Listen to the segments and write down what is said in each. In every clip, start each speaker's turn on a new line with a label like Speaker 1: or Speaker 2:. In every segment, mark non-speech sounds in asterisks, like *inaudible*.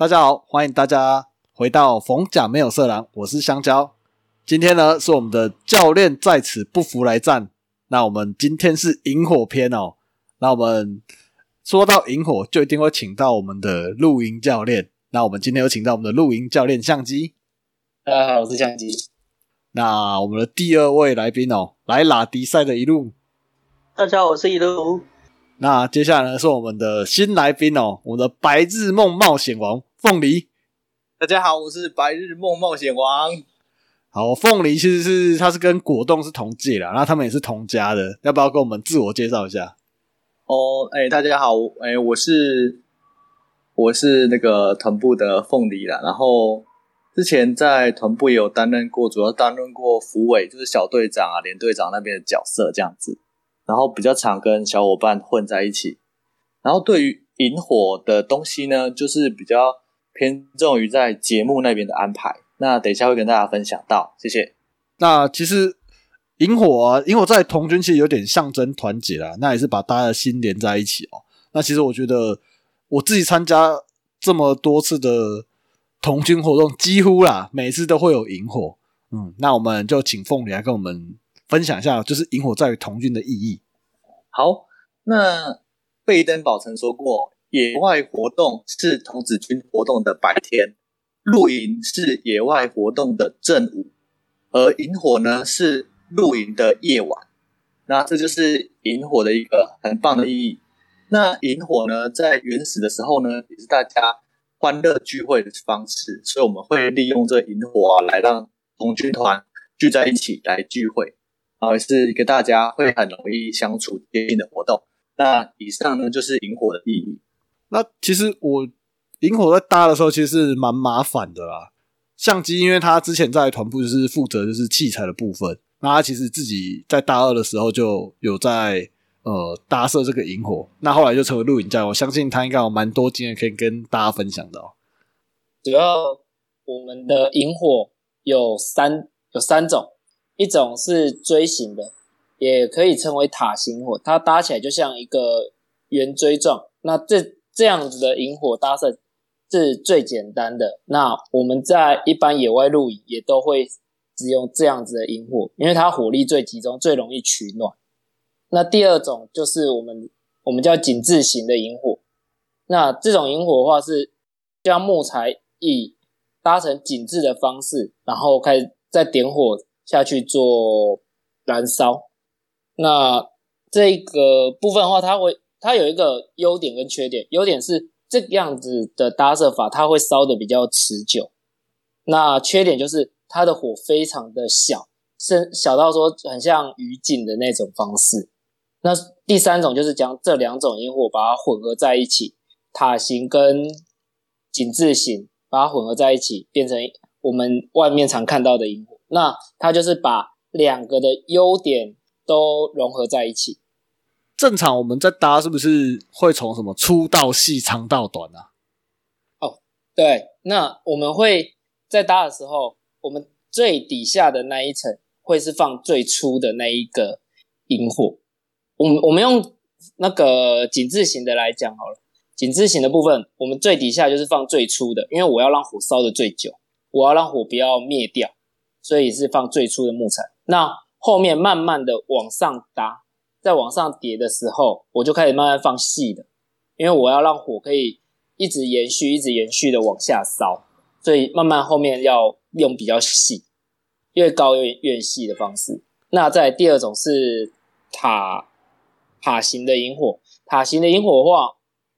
Speaker 1: 大家好，欢迎大家回到逢甲没有色狼，我是香蕉。今天呢是我们的教练在此不服来战。那我们今天是萤火篇哦。那我们说到萤火，就一定会请到我们的露营教练。那我们今天有请到我们的露营教练相机。
Speaker 2: 大家好，我是相机。
Speaker 1: 那我们的第二位来宾哦，来拉迪赛的一路。
Speaker 3: 大家好，我是一路。
Speaker 1: 那接下来呢是我们的新来宾哦，我们的白日梦冒险王。凤梨，
Speaker 4: 大家好，我是白日梦冒险王。
Speaker 1: 好，凤梨其实是它是跟果冻是同届的，然后他们也是同家的，要不要跟我们自我介绍一下？
Speaker 4: 哦，哎，大家好，哎，我是我是那个团部的凤梨啦，然后之前在团部也有担任过，主要担任过副委，就是小队长啊、连队长那边的角色这样子，然后比较常跟小伙伴混在一起，然后对于引火的东西呢，就是比较。偏重于在节目那边的安排，那等一下会跟大家分享到，谢谢。
Speaker 1: 那其实萤火啊，萤火在童军其实有点象征团结啦，那也是把大家的心连在一起哦。那其实我觉得我自己参加这么多次的童军活动，几乎啦每次都会有萤火。嗯，那我们就请凤梨来跟我们分享一下，就是萤火在于童军的意义。
Speaker 4: 好，那贝登堡曾说过。野外活动是童子军活动的白天，露营是野外活动的正午，而萤火呢是露营的夜晚。那这就是萤火的一个很棒的意义。那萤火呢，在原始的时候呢，也是大家欢乐聚会的方式，所以我们会利用这萤火啊，来让童军团聚在一起来聚会，啊，是一个大家会很容易相处接近的活动。那以上呢，就是萤火的意义。
Speaker 1: 那其实我萤火在搭的时候，其实是蛮麻烦的啦。相机，因为他之前在团部就是负责就是器材的部分，那他其实自己在大二的时候就有在呃搭设这个萤火，那后来就成为录影家。我相信他应该有蛮多经验可以跟大家分享的。
Speaker 2: 主要我们的萤火有三有三种，一种是锥形的，也可以称为塔形火，它搭起来就像一个圆锥状。那这这样子的萤火搭设是最简单的。那我们在一般野外露营也都会使用这样子的萤火，因为它火力最集中，最容易取暖。那第二种就是我们我们叫紧致型的萤火。那这种萤火的话是将木材以搭成紧致的方式，然后开始再点火下去做燃烧。那这个部分的话，它会。它有一个优点跟缺点，优点是这样子的搭设法，它会烧的比较持久。那缺点就是它的火非常的小，是小到说很像鱼井的那种方式。那第三种就是将这两种萤火把它混合在一起，塔形跟井字形把它混合在一起，变成我们外面常看到的萤火。那它就是把两个的优点都融合在一起。
Speaker 1: 正常我们在搭是不是会从什么粗到细、长到短啊？
Speaker 2: 哦，对，那我们会在搭的时候，我们最底下的那一层会是放最粗的那一个萤火。我们我们用那个井字形的来讲好了，井字形的部分，我们最底下就是放最粗的，因为我要让火烧的最久，我要让火不要灭掉，所以是放最粗的木材。那后面慢慢的往上搭。在往上叠的时候，我就开始慢慢放细的，因为我要让火可以一直延续、一直延续的往下烧，所以慢慢后面要用比较细、越高越越细的方式。那在第二种是塔塔形的萤火，塔形的萤火的话，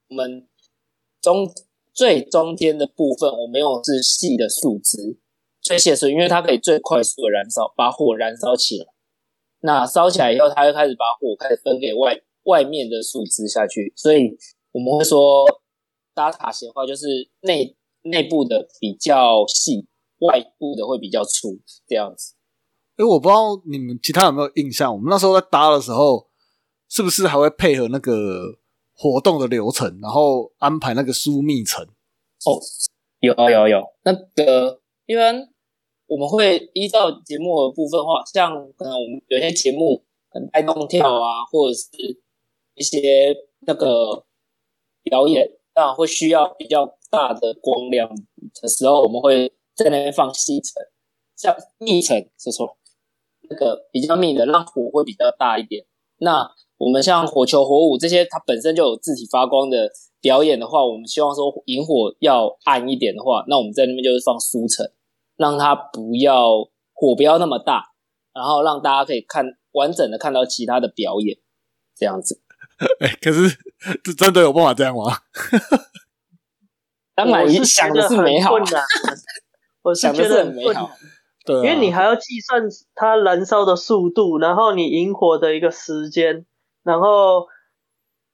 Speaker 2: 我们中最中间的部分，我们用的是细的树枝，最细的是因为它可以最快速的燃烧，把火燃烧起来。那烧起来以后，它就开始把火开始分给外外面的树枝下去，所以我们会说搭塔型的话，就是内内部的比较细，外部的会比较粗这样子。
Speaker 1: 哎，我不知道你们其他有没有印象，我们那时候在搭的时候，是不是还会配合那个活动的流程，然后安排那个疏密层？
Speaker 2: 哦，有有有，那个一般。我们会依照节目的部分话，像可能我们有些节目很带动跳啊，或者是一些那个表演，那会需要比较大的光亮的时候，我们会在那边放细尘，像密尘说错，那个比较密的，让火会比较大一点。那我们像火球、火舞这些，它本身就有自体发光的表演的话，我们希望说萤火要暗一点的话，那我们在那边就是放疏尘，让它不要火不要那么大，然后让大家可以看完整的看到其他的表演，这样子。*laughs*
Speaker 1: 哎，可是这真的有办法这样吗？
Speaker 2: 当然，
Speaker 3: 我是
Speaker 2: 想
Speaker 3: 得很
Speaker 2: 的是美好
Speaker 3: 困，难，*laughs* 我是
Speaker 2: 想的是
Speaker 3: 觉得
Speaker 2: 很美好。
Speaker 1: 对、啊，
Speaker 3: 因为你还要计算它燃烧的速度，然后你引火的一个时间，然后，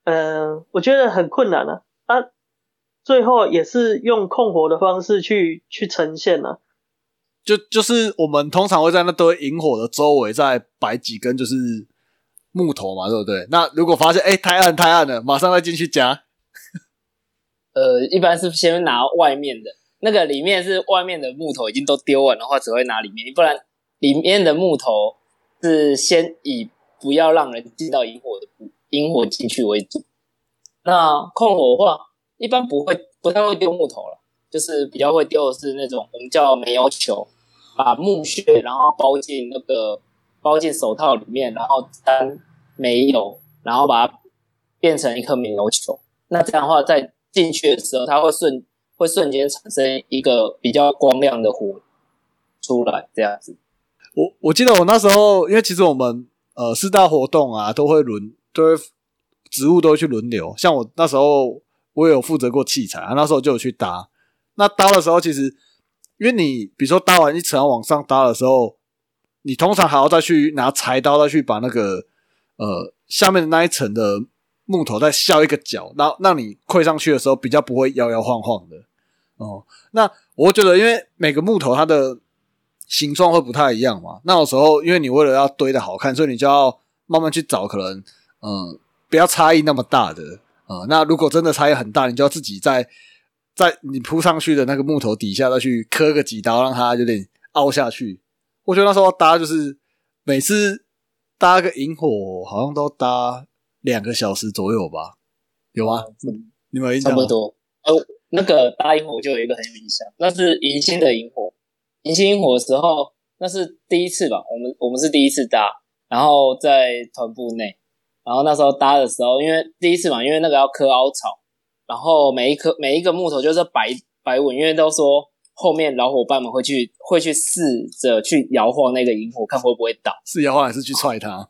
Speaker 3: 嗯、我觉得很困难啊。啊，最后也是用控火的方式去去呈现啊。
Speaker 1: 就就是我们通常会在那堆萤火的周围再摆几根就是木头嘛，对不对？那如果发现哎、太暗太暗了，马上再进去加。*laughs*
Speaker 2: 呃，一般是先拿外面的，那个里面是外面的木头已经都丢完的话，只会拿里面，不然里面的木头是先以不要让人进到萤火的萤火进去为主。那控火的话，一般不会不太会丢木头了，就是比较会丢的是那种我们叫煤油球，把木屑然后包进那个包进手套里面，然后沾煤油，然后把它变成一颗煤油球。那这样的话，在进去的时候，它会瞬会瞬间产生一个比较光亮的火出来，这样子。
Speaker 1: 我我记得我那时候，因为其实我们呃四大活动啊都会轮，都会职务都会去轮流。像我那时候我也有负责过器材啊，那时候就有去搭。那搭的时候，其实因为你比如说搭完一层往上搭的时候，你通常还要再去拿柴刀再去把那个呃下面的那一层的木头再削一个角，然后让你跪上去的时候比较不会摇摇晃晃的。哦，那我觉得因为每个木头它的形状会不太一样嘛，那有时候因为你为了要堆的好看，所以你就要慢慢去找可能嗯不要差异那么大的。呃，那如果真的差异很大，你就要自己在在你铺上去的那个木头底下再去磕个几刀，让它有点凹下去。我觉得那时候搭就是每次搭个萤火，好像都搭两个小时左右吧？有吗？你们有印象吗
Speaker 2: 差不？多。呃，那个搭萤火我就有一个很有印象，那是迎新的萤火。迎新萤火的时候，那是第一次吧？我们我们是第一次搭，然后在团部内，然后那时候搭的时候，因为第一次嘛，因为那个要磕凹槽，然后每一颗每一个木头就是摆摆稳，因为都说后面老伙伴们会去会去试着去摇晃那个萤火，看会不会倒。
Speaker 1: 是摇晃还是去踹它？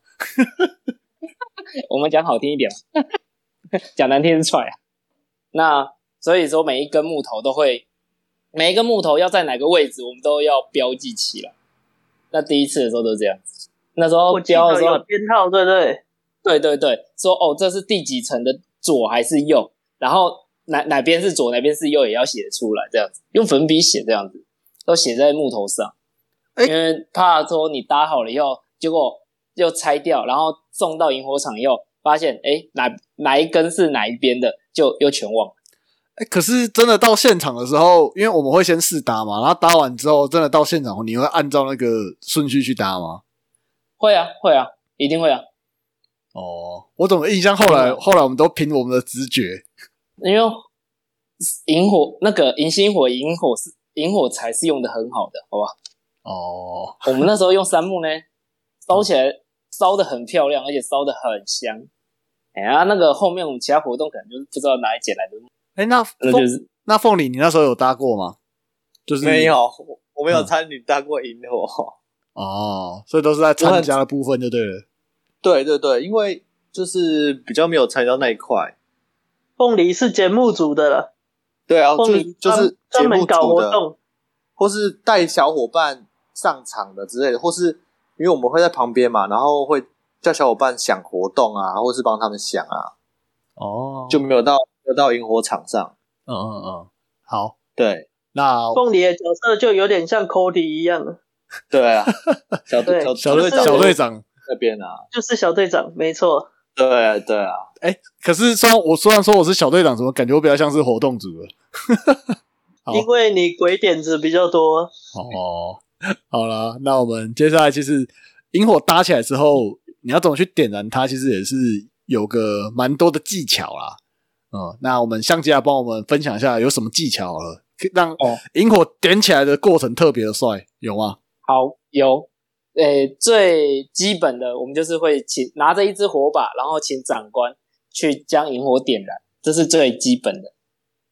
Speaker 1: *laughs*
Speaker 2: 我们讲好听一点嘛，*laughs* 讲难听是踹啊。那所以说每一根木头都会，每一个木头要在哪个位置，我们都要标记起来。那第一次的时候都是这样子，那时候标的时候
Speaker 3: 有，编号，对不对？
Speaker 2: 对对对，说哦这是第几层的左还是右，然后哪哪边是左哪边是右也要写出来，这样子用粉笔写这样子，都写在木头上，
Speaker 1: 哎
Speaker 2: 因为怕说你搭好了以后，结果又拆掉，然后送到萤火场以后，发现哎哪哪一根是哪一边的，就又全忘了。
Speaker 1: 哎、可是真的到现场的时候，因为我们会先试搭嘛，然后搭完之后，真的到现场，你会按照那个顺序去搭吗？
Speaker 2: 会啊会啊，一定会啊，
Speaker 1: 哦，我怎么印象后来后来我们都凭我们的直觉，
Speaker 2: 因为萤火那个银星火萤火是萤火柴是用的很好的，好吧？
Speaker 1: 哦，
Speaker 2: 我们那时候用杉木呢，烧起来烧的很漂亮，而且烧的很香。哎呀，那个后面我们其他活动可能就是不知道哪里捡来的，
Speaker 1: 哎、那
Speaker 2: 那就是
Speaker 1: 那凤梨，你那时候有搭过吗？就是
Speaker 4: 没有，我我没有
Speaker 1: 嗯
Speaker 4: 参与搭过萤火。
Speaker 1: 哦，所以都是在参加的部分就对了。
Speaker 4: 对对对，因为就是比较没有参与到那一块。
Speaker 3: 凤梨是节目组的了，
Speaker 4: 对啊，就
Speaker 3: 凤梨
Speaker 4: 就是节目
Speaker 3: 专门搞，活动，
Speaker 4: 或是带小伙伴上场的之类的，或是因为我们会在旁边嘛，然后会叫小伙伴想活动啊，或是帮他们想啊，
Speaker 1: 哦，
Speaker 4: 就没有到没有到萤火场上。
Speaker 1: 嗯嗯嗯，好，
Speaker 4: 对。
Speaker 1: 那
Speaker 3: 凤梨的角色就有点像 Cody 一样，
Speaker 4: 对啊，*laughs* 小
Speaker 3: 队
Speaker 4: 小
Speaker 1: 小队
Speaker 3: 就是
Speaker 1: 小队长，
Speaker 4: 那边啊，
Speaker 3: 就是小队长，没错。
Speaker 4: 对对啊，
Speaker 1: 哎、可是虽然我虽然说我是小队长，怎么感觉我比较像是活动组了？*laughs*
Speaker 3: 因为你鬼点子比较多，
Speaker 1: 哦，好了，那我们接下来其实萤火搭起来之后，你要怎么去点燃它，其实也是有个蛮多的技巧啦。嗯，那我们相机来帮我们分享一下有什么技巧了，可以让
Speaker 2: 哦
Speaker 1: 萤火点起来的过程特别的帅，有吗？
Speaker 2: 好，有，诶、最基本的，我们就是会请拿着一支火把，然后请长官去将萤火点燃，这是最基本的。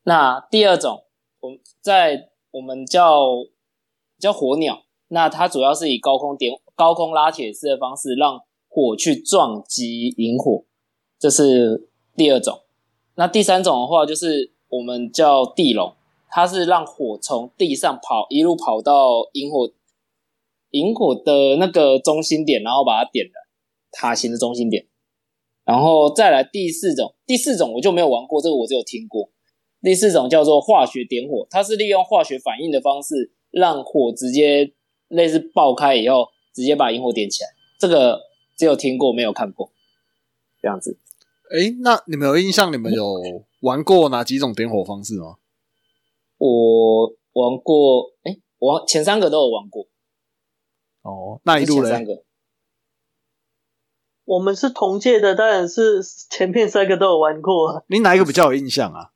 Speaker 2: 那第二种，我们在我们叫叫火鸟，那它主要是以高空点高空拉铁丝的方式，让火去撞击萤火，这是第二种。那第三种的话，就是我们叫地笼，它是让火从地上跑，一路跑到萤火萤火的那个中心点，然后把它点燃，塔形的中心点。然后再来第四种，第四种我就没有玩过，这个我只有听过。第四种叫做化学点火，它是利用化学反应的方式，让火直接类似爆开以后，直接把萤火点起来。这个只有听过，没有看过。这样子，
Speaker 1: 诶，那你们有印象？你们有玩过哪几种点火方式吗？
Speaker 2: 我玩过，哎，我玩前三个都有玩过。
Speaker 1: 哦，那一路嘞？
Speaker 2: 前三个，
Speaker 3: 我们是同届的，当然是前面三个都有玩过啊，
Speaker 1: 你哪一个比较有印象啊？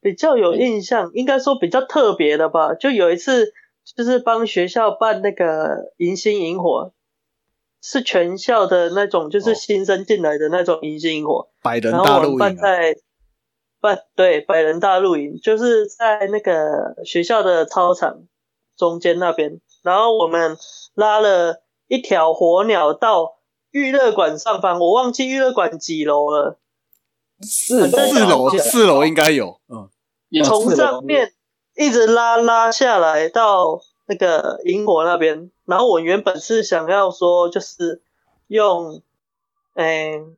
Speaker 3: 比较有印象，应该说比较特别的吧。就有一次，就是帮学校办那个迎新萤火，是全校的那种，就
Speaker 1: 哦
Speaker 3: 是新生进来的那种迎新萤火。
Speaker 1: 百人大露营、啊，
Speaker 3: 办在办对百人大露营，就是在那个学校的操场中间那边，然后我们拉了一条火鸟到娱乐馆上方，我忘记娱乐馆几楼了，
Speaker 2: 四
Speaker 1: 四楼，四楼应该有，嗯，
Speaker 3: 从上面一直拉拉下来到那个萤火那边，然后我原本是想要说就是用，嗯、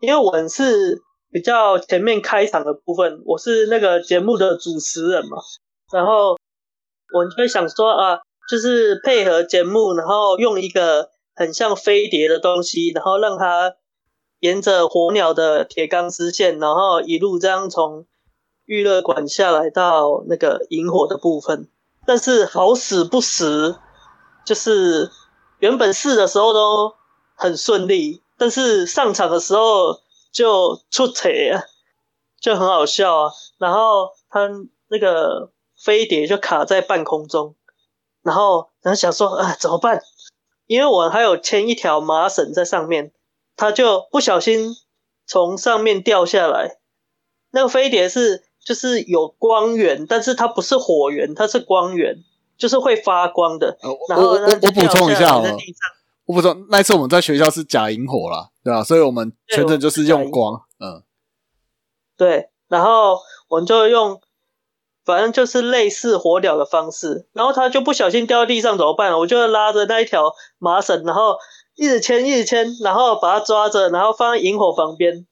Speaker 3: 因为我是比较前面开场的部分，我是那个节目的主持人嘛，然后我就会想说啊，就是配合节目，然后用一个很像飞碟的东西，然后让它沿着火鸟的铁钢丝线，然后一路这样从娱乐馆下来到那个萤火的部分。但是好死不死，就是原本试的时候都很顺利，但是上场的时候就出彩啊，就很好笑啊。然后他那个飞碟就卡在半空中，然后然后想说啊怎么办？因为我还有牵一条麻绳在上面，它就不小心从上面掉下来。那个飞碟是就是有光源，但是它不是火源，它是光源，就是会发光的。然后
Speaker 1: 我我补充一下好了
Speaker 3: 掉来在，地上
Speaker 1: 我补充，那一次我们在学校是假萤火啦，对吧、所以我们全程就是用光，嗯，
Speaker 3: 对，然后我们就用，反正就是类似火鸟的方式，然后它就不小心掉到地上怎么办？我就拉着那一条麻绳，然后一直牵，一直牵，然后把它抓着，然后放在萤火旁边，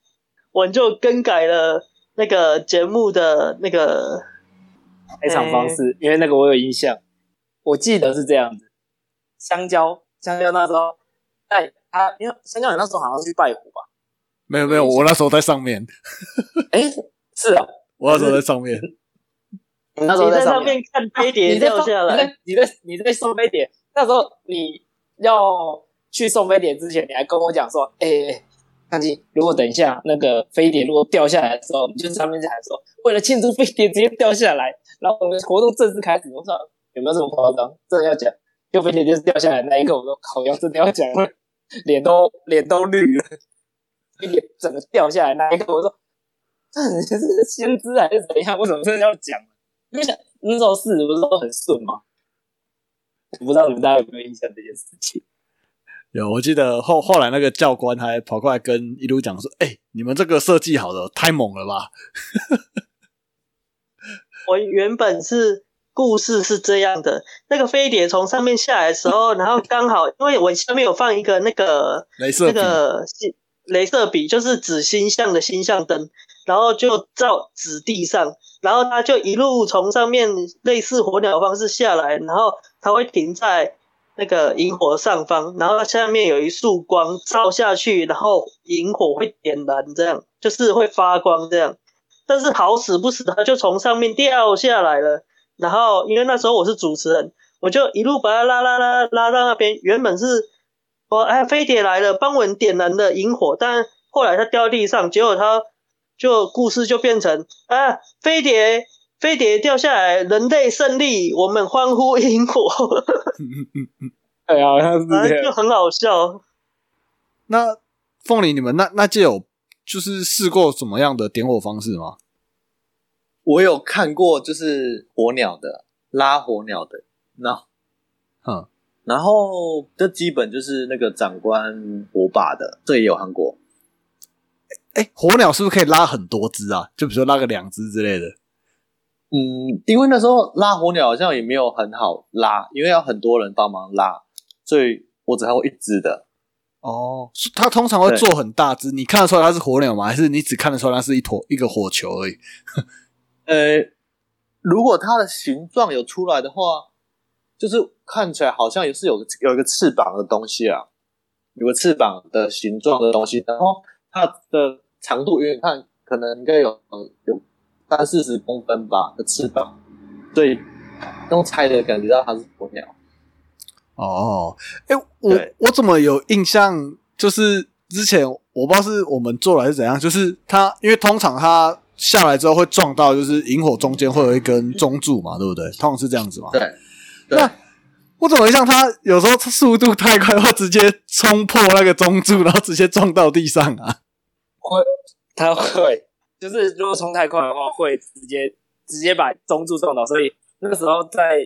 Speaker 3: 我就更改了那个节目的那个
Speaker 2: 开场方式，因为那个我有印象，我记得是这样子。香蕉，香蕉那时候在他，因为香蕉你那时候好像是去拜火吧？
Speaker 1: 没有没有，我那时候在上面，
Speaker 2: 哎，是啊，
Speaker 1: 我那时候在上面，
Speaker 2: 那时候
Speaker 3: 你在
Speaker 2: 上
Speaker 3: 上面看飞碟掉下来，
Speaker 2: 你在你在你在送飞碟，那时候你要去送飞碟之前，你还跟我讲说，哎、欸，看金，如果等一下那个飞碟如果掉下来的时候，你就上面就喊说，为了庆祝飞碟直接掉下来，然后我们活动正式开始。我说有没有这么夸张？真的要讲，就飞碟就是掉下来那一刻，我说靠，要真的要讲了，脸都脸都绿了，飞碟整个掉下来那一刻，我说这是先知还是怎样？为什么真的要讲？因 *laughs* 为那时候事不是都很顺吗？我不知道你们大家有没有印象这件事情。
Speaker 1: 有，我记得后后来那个教官还跑过来跟一路讲说：“哎、你们这个设计好的太猛了吧 *laughs*
Speaker 3: 我原本是故事是这样的，那个飞碟从上面下来的时候，*laughs* 然后刚好因为我下面有放一个那个！”那
Speaker 1: 镭射那，
Speaker 3: 个星镭射笔，就是指星象的星象灯，然后就照指地上，然后它就一路从上面类似火鸟的方式下来，然后它会停在那个萤火上方，然后下面有一束光照下去，然后萤火会点燃，这样就是会发光这样。但是好死不死，它就从上面掉下来了。然后因为那时候我是主持人，我就一路把它拉拉拉拉到那边。原本是我哎飞碟来了，帮我们点燃的萤火，但后来它掉地上，结果它就故事就变成啊，飞碟飞碟掉下来，人类胜利，我们欢呼萤火，*laughs*
Speaker 2: 对，好像是这样。
Speaker 3: 正就很好笑。
Speaker 1: 那凤梨，你们那那届有就是试过什么样的点火方式吗？
Speaker 4: 我有看过，就是火鸟的拉火鸟的，那
Speaker 1: 嗯，
Speaker 4: 然后这基本就是那个长官火把的，这也有看过。
Speaker 1: 哎，火鸟是不是可以拉很多只啊？就比如说拉个两只之类的。
Speaker 4: 嗯，因为那时候拉火鸟好像也没有很好拉，因为要很多人帮忙拉，所以我只看过一只的。
Speaker 1: 哦，它通常会做很大只，你看得出来它是火鸟吗？还是你只看得出来它是一坨一个火球而已？*laughs*
Speaker 4: 呃，如果它的形状有出来的话，就是看起来好像也是有个有一个翅膀的东西啊，有个翅膀的形状的东西，然后它的长度远远看可能应该有有三四十公分吧的翅膀，所以用猜的感觉到它是鸵鸟。
Speaker 1: 哦，哎，我我怎么有印象？就是之前我不知道是我们做了还是怎样，就是它因为通常它下来之后会撞到，就是萤火中间会有一根中柱嘛，对不对？通常是这样子嘛。
Speaker 4: 对，对
Speaker 1: 那我怎么像它有时候速度太快，会直接冲破那个中柱，然后直接撞到地上啊？
Speaker 2: 会，他会，就是如果冲太快的话，会直接直接把中柱撞倒。所以那个时候在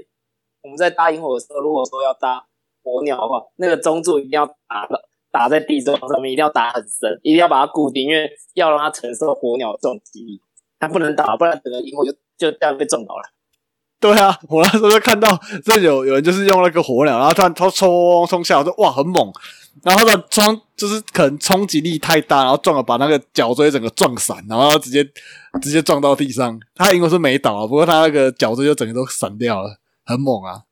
Speaker 2: 我们在搭萤火的时候，如果说要搭火鸟的话，那个中柱一定要打到打在地桩上面，一定要打很深，一定要把它固定，因为要让它承受火鸟的重击力，它不能倒，不然整个萤火就就这样被撞倒了。
Speaker 1: 对啊，我那时候就看到这有有人就是用那个火鸟，然后突然他冲冲下，我说哇很猛，然后他的冲就是可能冲击力太大，然后撞了把那个脚椎整个撞散，然后直接直接撞到地上。他因为是没倒啊，不过他那个脚椎就整个都散掉了，很猛啊。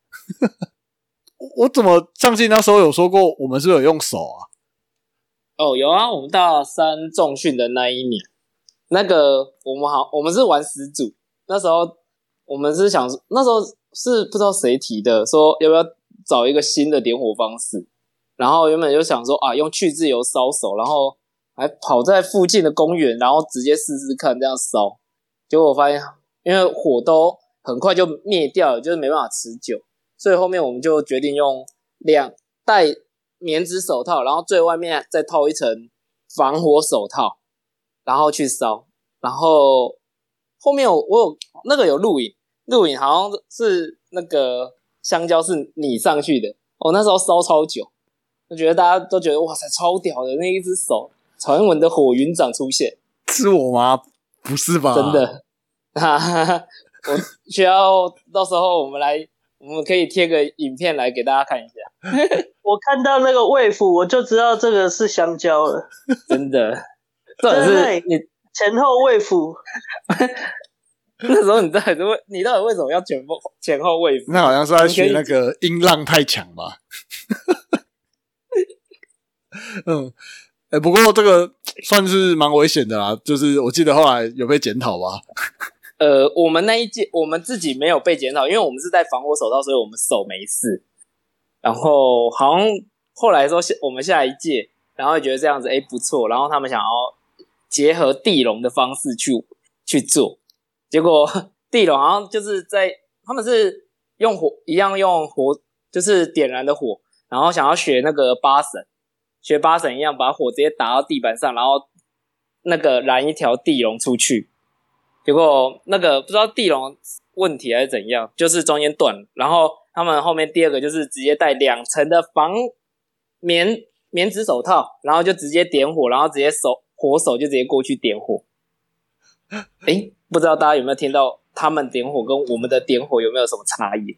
Speaker 1: *laughs* 我怎么相信那时候有说过，我们是不是有用手啊？
Speaker 2: 哦，有啊，我们大三重训的那一年，那个我们好，我们是玩十组，那时候我们是想，那时候是不知道谁提的，说要不要找一个新的点火方式，然后原本就想说啊，用去自由烧手，然后还跑在附近的公园，然后直接试试看这样烧，结果我发现，因为火都很快就灭掉了，就是没办法持久，所以后面我们就决定用两戴棉质手套，然后最外面再套一层防火手套，然后去烧。然后后面我我有那个有录影，录影好像是那个香蕉是你上去的，我、那时候烧超久，我觉得大家都觉得哇塞超屌的那一只手，传闻的火云掌出现，
Speaker 1: 是我吗？不是吧？
Speaker 2: 真的，*laughs* 哈哈哈，我需要到时候我们来，我们可以贴个影片来给大家看一下，*laughs*
Speaker 3: 我看到那个卫府，我就知道这个是香蕉了。
Speaker 2: 真的，这种是
Speaker 3: 对
Speaker 2: 你
Speaker 3: 前后卫府，*laughs*
Speaker 2: 那时候你到底是为你到底为什么要前后前后位服？
Speaker 1: 那好像是在学那个音浪太强吧？嗯，哎、不过这个算是蛮危险的啦，就是我记得后来有被检讨吧？*laughs*
Speaker 2: 呃，我们那一届我们自己没有被检讨，因为我们是戴防火手套，所以我们手没事。然后好像后来说下我们下一届，然后觉得这样子哎不错，然后他们想要结合地龙的方式去去做，结果地龙好像就是在他们是用火一样用火就是点燃的火，然后想要学那个八神，学八神一样把火直接打到地板上，然后那个燃一条地龙出去。结果那个不知道地龙问题还是怎样，就是中间断了。然后他们后面第二个就是直接戴两层的防棉棉质手套，然后就直接点火，然后直接手火手就直接过去点火。哎，不知道大家有没有听到他们点火跟我们的点火有没有什么差异？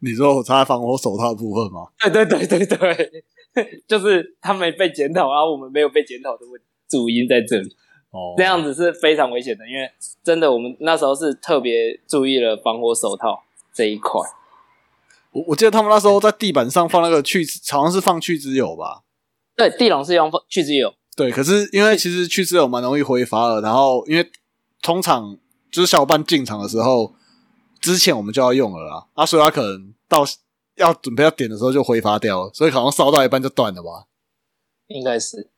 Speaker 1: 你说我擦防火手套的部分吗？
Speaker 2: 对对对对对，*laughs* 就是他没被检讨，然后我们没有被检讨的问题，主因在这里。
Speaker 1: 哦，*laughs*
Speaker 2: 这样子是非常危险的，因为真的我们那时候是特别注意了防火手套这一块。
Speaker 1: 我我记得他们那时候在地板上放那个去，好像是放去脂油吧？
Speaker 2: 对，地龙是用去脂油，
Speaker 1: 对，可是因为其实去脂油蛮容易挥发的，然后因为通常就是小伙伴进场的时候，之前我们就要用了啦，啊，所以他可能到要准备要点的时候就挥发掉了，所以好像烧到一半就断了吧？
Speaker 2: 应该是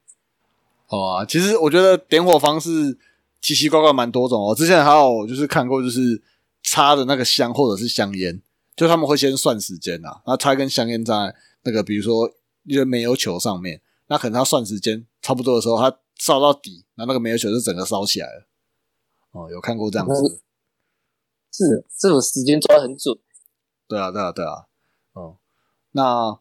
Speaker 1: 哦啊，其实我觉得点火方式奇奇怪怪蛮多种哦。之前还有就是看过，就是插的那个香或者是香烟，就他们会先算时间啊，然后插一根香烟在那个比如说一个煤油球上面，那可能他算时间差不多的时候，他烧到底，然后那个煤油球就整个烧起来了。哦，有看过这样子？
Speaker 2: 是这种时间抓很准。
Speaker 1: 对啊，对啊，对啊。哦，那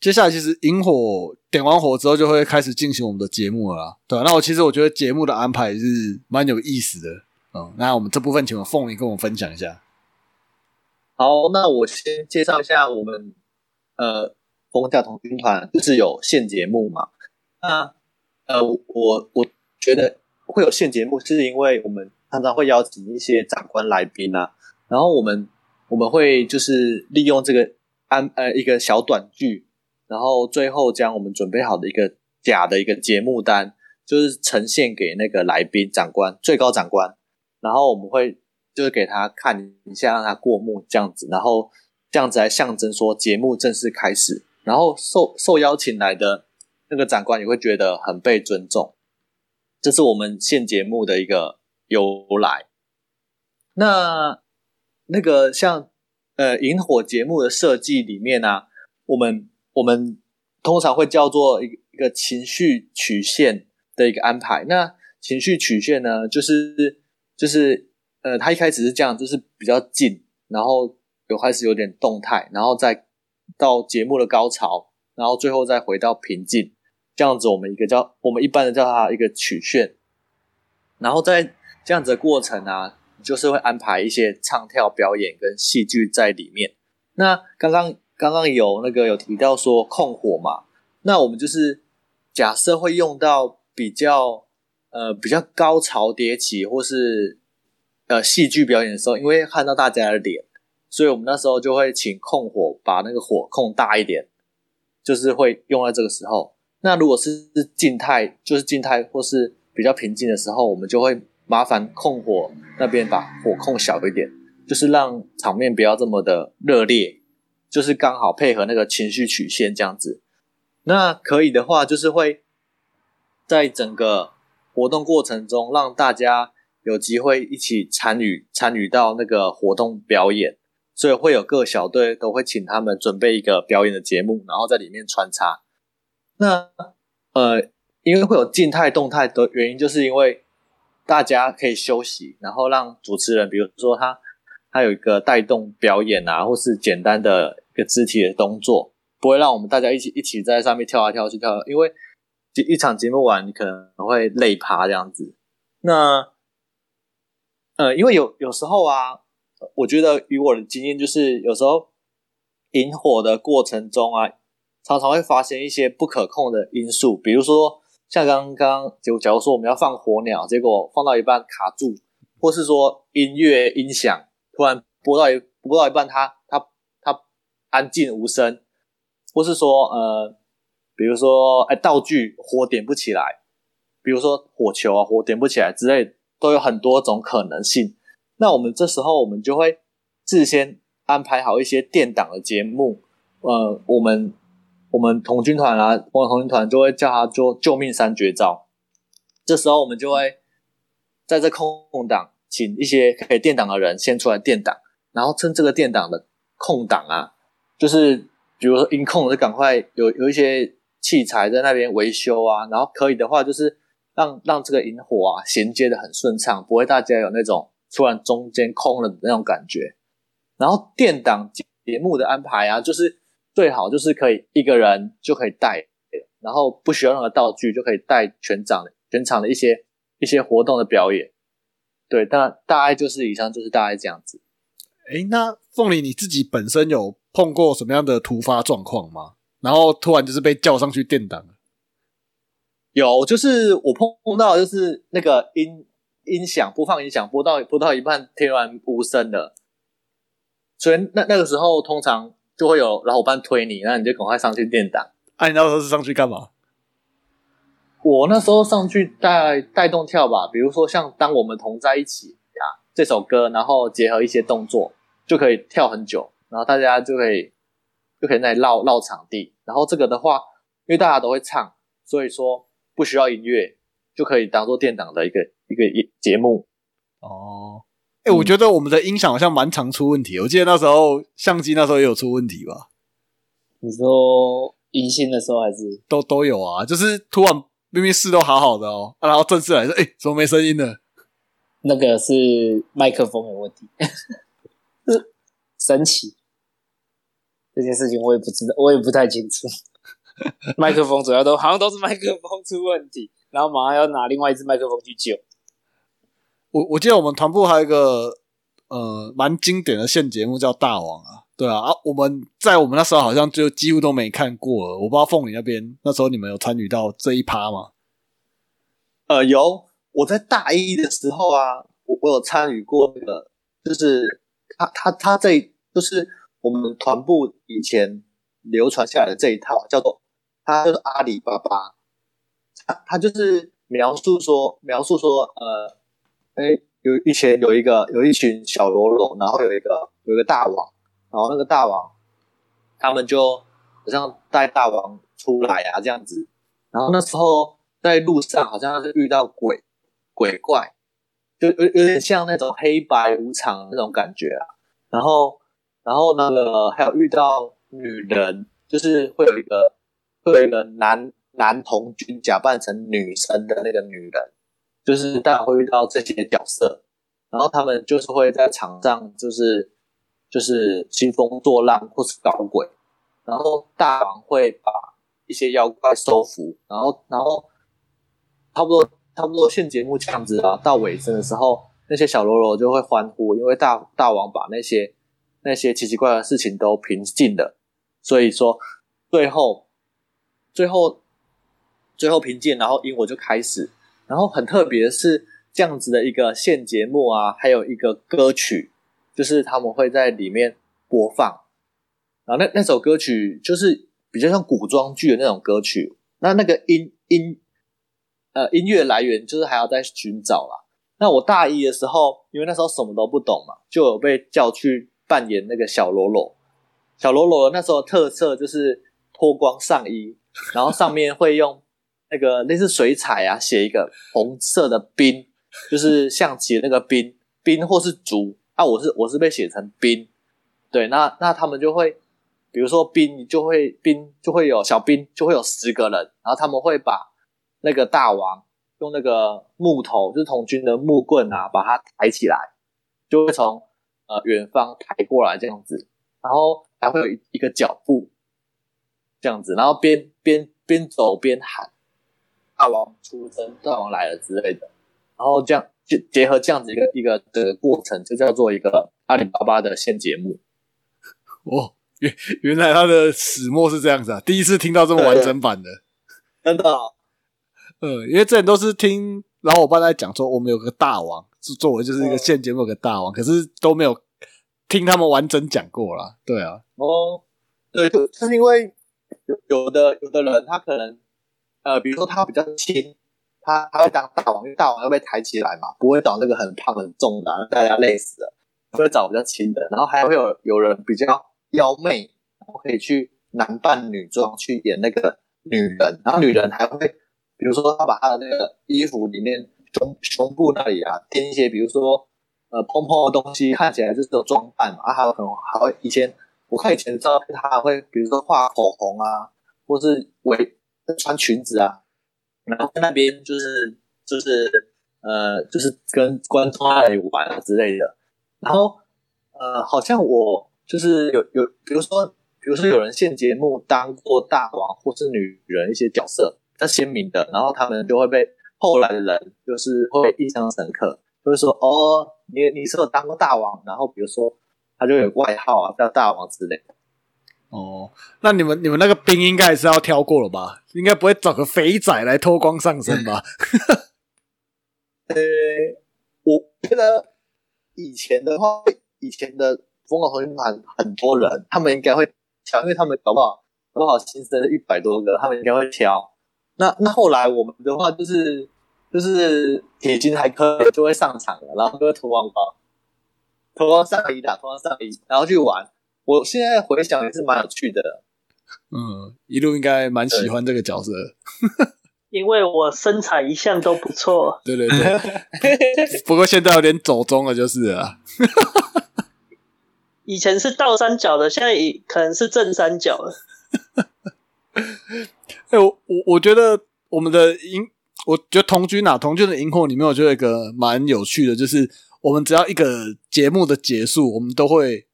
Speaker 1: 接下来其实引火点完火之后，就会开始进行我们的节目了啦，对吧、那我其实我觉得节目的安排是蛮有意思的。嗯，那我们这部分请我凤梨跟我们分享一下。
Speaker 4: 好，那我先介绍一下我们呃风教童军团，就是有现节目嘛。那呃，我我觉得会有现节目，是因为我们常常会邀请一些长官来宾啊，然后我们我们会就是利用这个安呃一个小短剧，然后最后将我们准备好的一个假的一个节目单，就是呈现给那个来宾长官最高长官，然后我们会就是给他看一下，让他过目这样子，然后这样子来象征说节目正式开始，然后受受邀请来的那个长官也会觉得很被尊重，这是我们现节目的一个由来。那那个像呃萤火节目的设计里面呢、我们我们通常会叫做一个一个情绪曲线的一个安排。那情绪曲线呢，就是就是呃，它一开始是这样，就是比较近，然后有开始有点动态，然后再到节目的高潮，然后最后再回到平静，这样子我们一个叫我们一般的叫它一个曲线。然后在这样子的过程啊，就是会安排一些唱跳表演跟戏剧在里面。那刚刚刚刚有那个有提到说控火嘛，那我们就是假设会用到比较呃比较高潮迭起或是呃戏剧表演的时候，因为看到大家的脸，所以我们那时候就会请控火把那个火控大一点，就是会用在这个时候。那如果是静态，就是静态或是比较平静的时候，我们就会麻烦控火那边把火控小一点，就是让场面不要这么的热烈，就是刚好配合那个情绪曲线这样子。那可以的话，就是会在整个活动过程中，让大家有机会一起参与参与到那个活动表演，所以会有各小队都会请他们准备一个表演的节目，然后在里面穿插。那呃，因为会有静态、动态的原因，就是因为大家可以休息，然后让主持人，比如说他他有一个带动表演啊，或是简单的一个肢体的动作，不会让我们大家一起一起在上面跳来跳去跳，因为一场节目完，你可能会累趴这样子。那呃，因为有有时候啊，我觉得以我的经验，就是有时候引火的过程中啊。常常会发现一些不可控的因素，比如说像刚刚，就假如说我们要放火鸟，结果放到一半卡住，或是说音乐音响突然播到一播到一半，它它它安静无声，或是说呃，比如说哎道具火点不起来，比如说火球啊火点不起来之类，都有很多种可能性。那我们这时候我们就会事先安排好一些电档的节目，呃，我们。我们童军团啊，我们童军团就会叫他做救命三绝招。这时候我们就会在这空档，请一些可以垫档的人先出来垫档，然后趁这个垫档的空档啊，就是比如说音控就赶快有有一些器材在那边维修啊，然后可以的话就是让让这个引火啊衔接的很顺畅，不会大家有那种突然中间空了的那种感觉。然后电档节目的安排啊，就是。最好就是可以一个人就可以带，然后不需要任何道具就可以带全场全场的一些一些活动的表演。对，大大概就是以上就是大概这样子。
Speaker 1: 哎，那凤梨你自己本身有碰过什么样的突发状况吗？然后突然就是被叫上去电档了？
Speaker 4: 有，就是我碰碰到就是那个音音响播放音响播到播到一半突然无声了，所以那那个时候通常。就会有老伙伴推你，那你就赶快上去垫档。
Speaker 1: 啊，你那时候是上去干嘛？
Speaker 4: 我那时候上去带带动跳吧，比如说像当我们同在一起啊这首歌，然后结合一些动作，就可以跳很久，然后大家就可以就可以在绕绕场地。然后这个的话，因为大家都会唱，所以说不需要音乐，就可以当做电档的一个一个一节目。
Speaker 1: 哦，哎、我觉得我们的音响好像蛮常出问题。我记得那时候相机那时候也有出问题吧，
Speaker 2: 你说迎新的时候还是
Speaker 1: 都都有啊。就是突然明明试都好好的哦，啊然后正式来说，哎、怎么没声音呢？
Speaker 2: 那个是麦克风有问题？*laughs* 神奇，这件事情我也不知道，我也不太清楚。*laughs* 麦克风主要都好像都是麦克风出问题，然后马上要拿另外一只麦克风去救。
Speaker 1: 我我记得我们团部还有一个呃蛮经典的线节目叫《大王》啊，对啊啊，我们在我们那时候好像就几乎都没看过。我不知道凤梨那边那时候你们有参与到这一趴吗？
Speaker 4: 呃，有我在大一的时候啊，我我有参与过那个，就是他他他这就是我们团部以前流传下来的这一套，叫做他就是阿里巴巴，他他就是描述说描述说呃，哎有以前有一个有一群小喽啰，然后有一个有一个大王，然后那个大王他们就好像带大王出来啊这样子，然后那时候在路上好像是遇到鬼鬼怪，就有有点像那种黑白无常那种感觉啊。然后，然后那个还有遇到女人，就是会有一个会有一个男男童军假扮成女生的那个女人，就是当然会遇到这些角色。然后他们就是会在场上就是就是兴风作浪或是搞鬼，然后大王会把一些妖怪收服，然后然后差不多差不多现节目这样子啊，到尾声的时候，那些小喽啰就会欢呼，因为大大王把那些那些奇奇怪怪的事情都平静了，所以说最后最后最后平静，然后英国就开始，然后很特别是这样子的一个现节目啊，还有一个歌曲，就是他们会在里面播放，然后那那首歌曲就是比较像古装剧的那种歌曲，那那个音音呃音乐来源就是还要再寻找啦。那我大一的时候，因为那时候什么都不懂嘛，就有被叫去扮演那个小喽啰。小喽啰那时候特色就是脱光上衣，然后上面会用那个类似水彩啊，写一个红色的兵，*laughs* 就是象棋的那个兵，兵或是卒啊，我是我是被写成兵，对，那那他们就会，比如说兵就会兵就会有小兵就会有十个人，然后他们会把那个大王用那个木头，就是童军的木棍啊，把它抬起来，就会从呃远方抬过来这样子，然后还会有一一个脚步这样子，然后边边边走边喊。大王出征，大王来了之类的，然后这样结结合这样子一个一个的过程，就叫做一个阿里巴巴的线节目。
Speaker 1: 哦，原原来他的始末是这样子啊！第一次听到这么完整版的。*laughs*
Speaker 4: 真的哦、
Speaker 1: 呃，*laughs* 因为之前都是听老伙伴在讲说，我们有个大王，是作为就是一个现节目有个大王，可是都没有听他们完整讲过啦。对啊，
Speaker 4: 哦，对，就就是因为有有的有的人他可能呃，比如说他比较轻，他他会当大王，因为大王要被抬起来嘛，不会找那个很胖很重的，大家累死了，会找比较轻的，然后还会有有人比较妖媚，然后可以去男扮女装去演那个女人，然后女人还会，比如说她把她的那个衣服里面胸胸部那里啊添一些，比如说呃蓬蓬的东西，看起来就是有装扮嘛，啊，还有可能还会以前我看以前的照片，她还会比如说画口红啊，或是围穿裙子啊，然后在那边就是就是呃就是跟观众那里玩啊之类的，然后呃好像我就是有有比如说比如说有人现节目当过大王或是女人一些角色比较鲜明的，然后他们就会被后来的人就是会印象深刻，就会说哦你你是有当过大王，然后比如说他就有外号啊叫大王之类的。
Speaker 1: 哦，那你们你们那个兵应该也是要挑过了吧？应该不会找个肥仔来脱光上身吧？
Speaker 4: 呃，我觉得以前的话，以前的疯狂同学团很多人，他们应该会挑，因为他们搞不好搞不好新生一百多个，他们应该会挑。那那后来我们的话就是就是体型还可以，就会上场了，然后就会脱光光，脱光上衣打，脱光上衣，然后去玩。我现在回想也是蛮有趣的。
Speaker 1: 嗯，一路应该蛮喜欢这个角色。*laughs*
Speaker 3: 因为我身材一向都不错。
Speaker 1: 对 *laughs* 对对，*laughs* 不过现在有点走中了，就是了。
Speaker 3: 以前是倒三角的，现在也可能是正三角了。
Speaker 1: 哎、我我我觉得我们的萤，我觉得同居哪同居的萤火里面，我觉得一个蛮有趣的，就是我们只要一个节目的结束，我们都会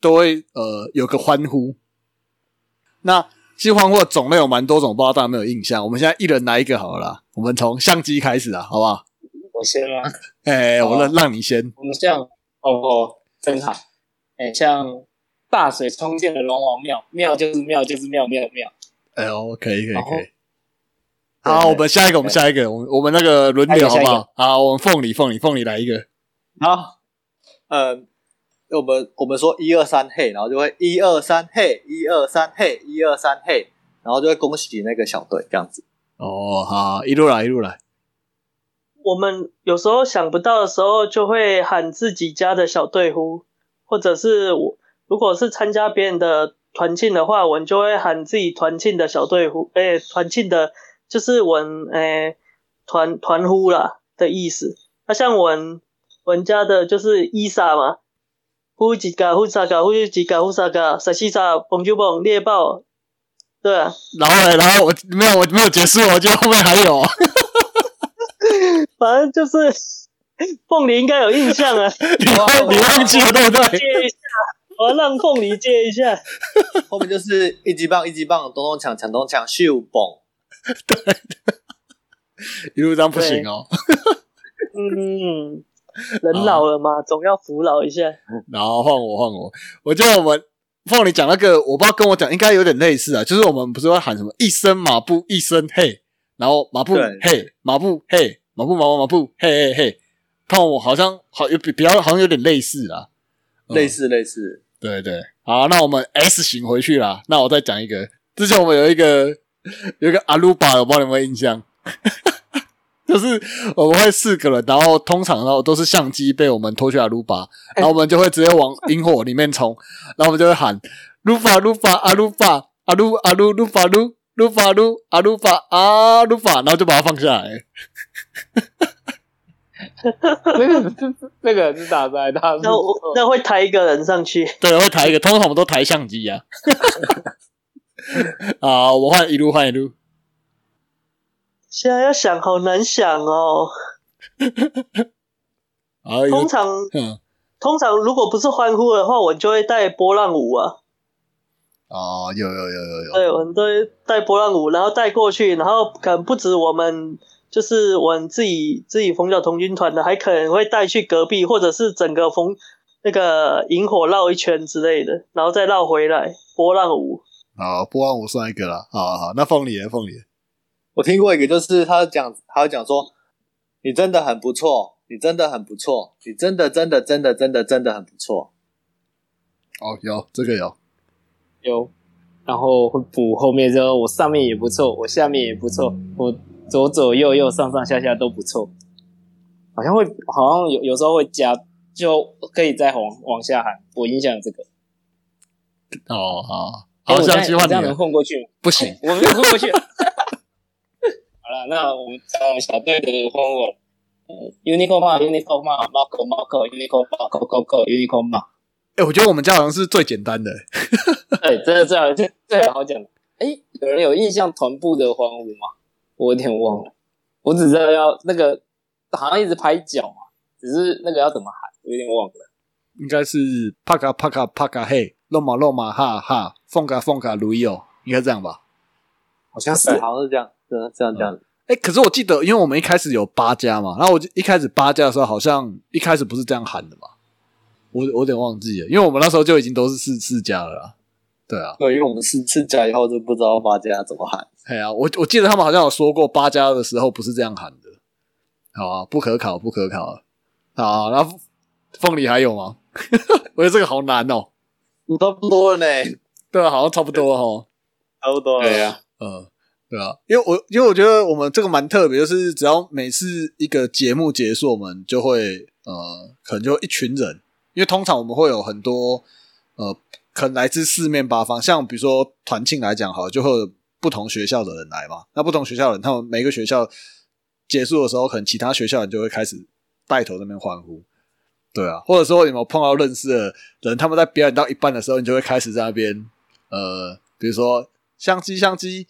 Speaker 1: 都会呃有个欢呼。那其实欢呼的种类有蛮多种，不知道大家有没有印象？我们现在一人来一个好了啦，我们从相机开始啊，好不好？
Speaker 2: 我先吗？
Speaker 1: 哎、我让让你先。
Speaker 2: 我们像哦哦，真好。哎，像大水冲进了龙王庙，庙就是庙就是庙庙庙。
Speaker 1: 哎呦，可以可以可以。好，我们下一个，我们下一个，我们我们那个轮流好不好？好，我们凤梨凤梨凤梨来一个。
Speaker 4: 好，嗯，我们我们说一二三嘿，然后就会一二三嘿，一二三嘿，一二三嘿，然后就会恭喜那个小队这样子。
Speaker 1: 哦，好，一路来一路来。
Speaker 3: 我们有时候想不到的时候，就会喊自己家的小队呼，或者是我如果是参加别人的团庆的话，我们就会喊自己团庆的小队呼，诶、团庆的就是我们诶团团呼啦的意思。那像我们我们家的就是伊莎嘛，呼几个呼三个呼几个呼三个，十四啥蹦就蹦猎豹，对啊，
Speaker 1: 然后呢，然后我没有，我没有结束，我觉得后面还有。*laughs*
Speaker 3: 反正就是凤梨应该有印象啊。
Speaker 1: 你忘你忘记了对不对？
Speaker 3: 接一下，我要让凤梨接一下。
Speaker 4: 后面就是一级棒一级棒，咚咚锵锵咚锵咻嘣。*laughs*
Speaker 1: 一路这样不行哦。
Speaker 3: 嗯，*laughs* 人老了嘛，总要扶老一下。
Speaker 1: 然后换我换我，我觉得我们凤你讲那个，我不知道跟我讲应该有点类似啊，就是我们不是会喊什么一声马步一声嘿，然后马步嘿马步嘿马步马步马步嘿嘿嘿，看我好像好有比比较好像有点类似啊，嗯。
Speaker 4: 类似类似，
Speaker 1: 对对，好，那我们 S 型回去啦。那我再讲一个，之前我们有一个有一个阿鲁巴，我不知道你有没有印象，*laughs* 就是我们会四个人，然后通常然后都是相机被我们拖去阿鲁巴，然后我们就会直接往萤火里面冲，然后我们就会喊鲁法鲁法阿鲁法阿鲁阿鲁鲁法鲁鲁法鲁阿鲁法阿鲁法，然后就把它放下来。*laughs*
Speaker 2: 那个是那个是大赛大师
Speaker 3: 那我那会抬一个人上去，
Speaker 1: 对，会抬一个，通常我们都抬相机啊。*laughs* 啊，我换一路换一路。
Speaker 3: 现在要想好难想哦。*laughs* 通常
Speaker 1: 嗯，
Speaker 3: 通常如果不是欢呼的话，我就会带波浪舞啊。
Speaker 1: 哦，有有有有有，
Speaker 3: 对，我们都会带波浪舞，然后带过去，然后可能不止我们，就是我们自己自己冯小童军团的，还可能会带去隔壁，或者是整个冯那个萤火绕一圈之类的，然后再绕回来波浪舞。
Speaker 1: 好，波浪舞算一个啦。好好好，那凤梨呢凤梨呢，
Speaker 4: 我听过一个，就是他讲，他会讲说，你真的很不错，你真的很不错，你真的真的真的真的真的很不错。
Speaker 1: 哦，有这个有，
Speaker 2: 有，然后会补后面之后，我上面也不错，我下面也不错，我左左右右上上下下都不错，好像会好像有有时候会加，就可以再往往下喊。我印象有这个，
Speaker 1: 哦好，
Speaker 2: 哎
Speaker 1: 好，
Speaker 2: 我这样我这样
Speaker 1: 相机换你了，
Speaker 2: 能混过去吗？
Speaker 1: 不行，
Speaker 2: 我没有混过去。那我们从我们小队的混我，呃，Unicorn 嘛，Unicorn 嘛，Marco Marco，Unicorn Marco Coco Unicorn 嘛，
Speaker 1: 哎，我觉得我们家好像是最简单的，
Speaker 2: 对，*laughs* 真的最好最最好讲的。哎，有人有印象团部的欢呼吗？我有点忘了，我只知道要那个好像一直拍脚嘛，只是那个要怎么喊，我有点忘了。
Speaker 1: 应该是帕卡帕卡帕卡嘿，肉马肉马哈哈，凤卡凤卡如意哦，应该这样吧？
Speaker 2: 好像是
Speaker 4: 对，好像是这样，真的这样这样。
Speaker 1: 哎，可是我记得，因为我们一开始有八家嘛，然后我就一开始八家的时候，好像一开始不是这样喊的嘛，我我有点忘记了，因为我们那时候就已经都是四四家了啦。对啊，
Speaker 4: 对，因为我们四四家以后就不知道八家怎么喊。
Speaker 1: 哎呀、我我记得他们好像有说过八家的时候不是这样喊的。好啊，不可考，不可考。好，然后凤梨还有吗？*laughs* 我觉得这个好难哦。
Speaker 4: 差不多了呢，
Speaker 1: 对啊，好像差不多哦。*laughs*
Speaker 4: 差不多了。
Speaker 2: 对啊，
Speaker 1: 嗯，对啊，因为我因为我觉得我们这个蛮特别，就是只要每次一个节目结束，我们就会呃，可能就一群人，因为通常我们会有很多呃，可能来自四面八方，像比如说团庆来讲，好，就会有不同学校的人来嘛。那不同学校的人，他们每个学校结束的时候，可能其他学校人就会开始带头那边欢呼，对啊。或者说有没有碰到认识的人，他们在表演到一半的时候，你就会开始在那边呃，比如说相机相机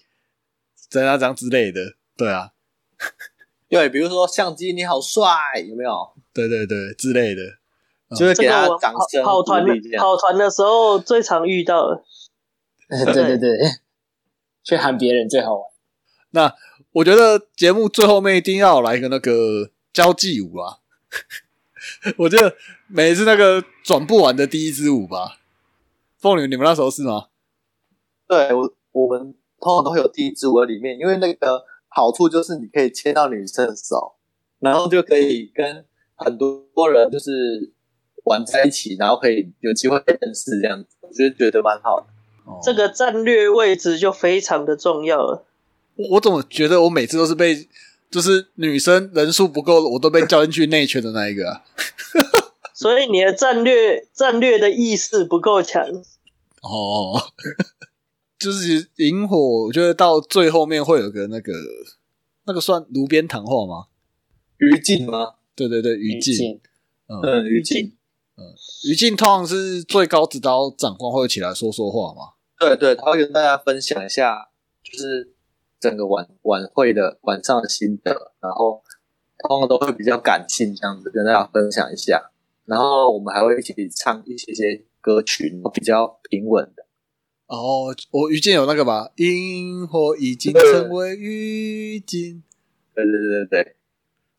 Speaker 1: 怎样怎样之类的，对啊，*laughs*
Speaker 4: 对，比如说相机你好帅，有没有？
Speaker 1: 对对对之类的。
Speaker 4: 就是给他掌声
Speaker 3: 跑跑团。跑团的时候最常遇到的。
Speaker 2: 对 *laughs* 对对，*laughs* 去喊别人最好玩。
Speaker 1: 那我觉得节目最后面一定要来一个那个交际舞啊！我觉得每次那个转不完的第一支舞吧，凤女，你们那时候是吗？
Speaker 4: 对我，我们通常都会有第一支舞里面，因为那个好处就是你可以牵到女生的手，然后就可以跟很多人就是玩在一起，然后可以有机会认识这样子，我觉得觉得蛮好的。
Speaker 1: 哦
Speaker 3: 这个战略位置就非常的重要了。
Speaker 1: 我我怎么觉得我每次都是被，就是女生人数不够，我都被叫进去内圈的那一个啊！*laughs*
Speaker 3: 所以你的战略战略的意识不够强。
Speaker 1: 哦，就是萤火，我觉得到最后面会有个那个那个算炉边谈话吗？
Speaker 4: 于静吗？
Speaker 1: 对对对，于静，嗯，
Speaker 4: 嗯，于静，
Speaker 1: 于静通常是最高指导长官会起来说说话嘛。
Speaker 4: 对对，他会跟大家分享一下，就是整个晚晚会的晚上的心得，然后通常都会比较感性这样子跟大家分享一下，然后我们还会一起唱一些些歌曲，比较平稳的。
Speaker 1: 哦，我于静有那个吧，萤火已经成为雨景。
Speaker 4: 对对对对对，